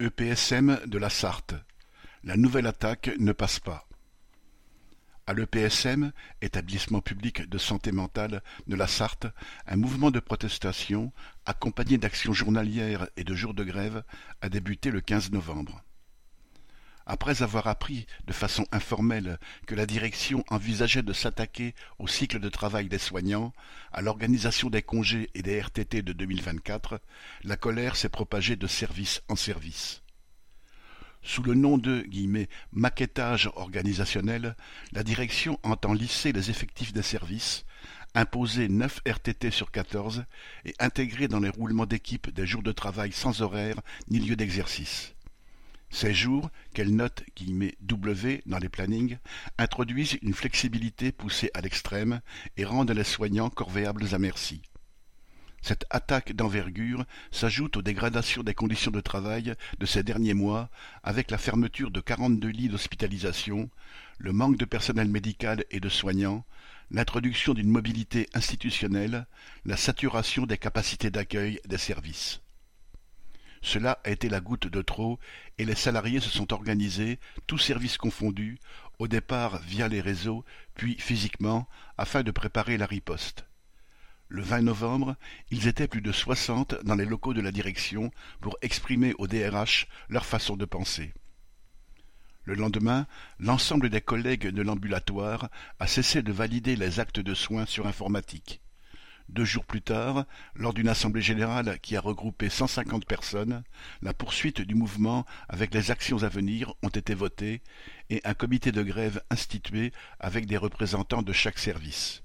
EPSM de la Sarthe: La nouvelle attaque ne passe pas. À l'EPSM, établissement public de santé mentale de la Sarthe, un mouvement de protestation, accompagné d'actions journalières et de jours de grève, a débuté le 15 novembre. Après avoir appris de façon informelle que la direction envisageait de s'attaquer au cycle de travail des soignants, à l'organisation des congés et des RTT de 2024, la colère s'est propagée de service en service. Sous le nom de « maquettage organisationnel », la direction entend lisser les effectifs des services, imposer neuf RTT sur quatorze et intégrer dans les roulements d'équipe des jours de travail sans horaire ni lieu d'exercice. Ces jours, qu'elle note « W » dans les plannings, introduisent une flexibilité poussée à l'extrême et rendent les soignants corvéables à merci. Cette attaque d'envergure s'ajoute aux dégradations des conditions de travail de ces derniers mois avec la fermeture de quarante-deux lits d'hospitalisation, le manque de personnel médical et de soignants, l'introduction d'une mobilité institutionnelle, la saturation des capacités d'accueil des services. Cela a été la goutte de trop et les salariés se sont organisés, tous services confondus, au départ via les réseaux, puis physiquement, afin de préparer la riposte. Le 20 novembre, ils étaient plus de soixante dans les locaux de la direction pour exprimer au DRH leur façon de penser. Le lendemain, l'ensemble des collègues de l'ambulatoire a cessé de valider les actes de soins sur informatique. Deux jours plus tard, lors d'une assemblée générale qui a regroupé cent cinquante personnes, la poursuite du mouvement avec les actions à venir ont été votées et un comité de grève institué avec des représentants de chaque service.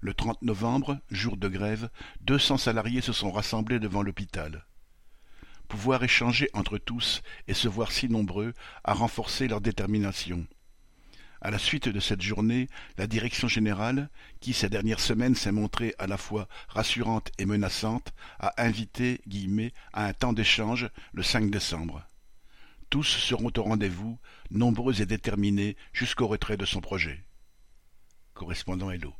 Le 30 novembre, jour de grève, deux cents salariés se sont rassemblés devant l'hôpital. Pouvoir échanger entre tous et se voir si nombreux a renforcé leur détermination. À la suite de cette journée, la direction générale, qui ces dernières semaines s'est montrée à la fois rassurante et menaçante, a invité à un temps d'échange le 5 décembre. Tous seront au rendez-vous, nombreux et déterminés jusqu'au retrait de son projet. Correspondant Hello.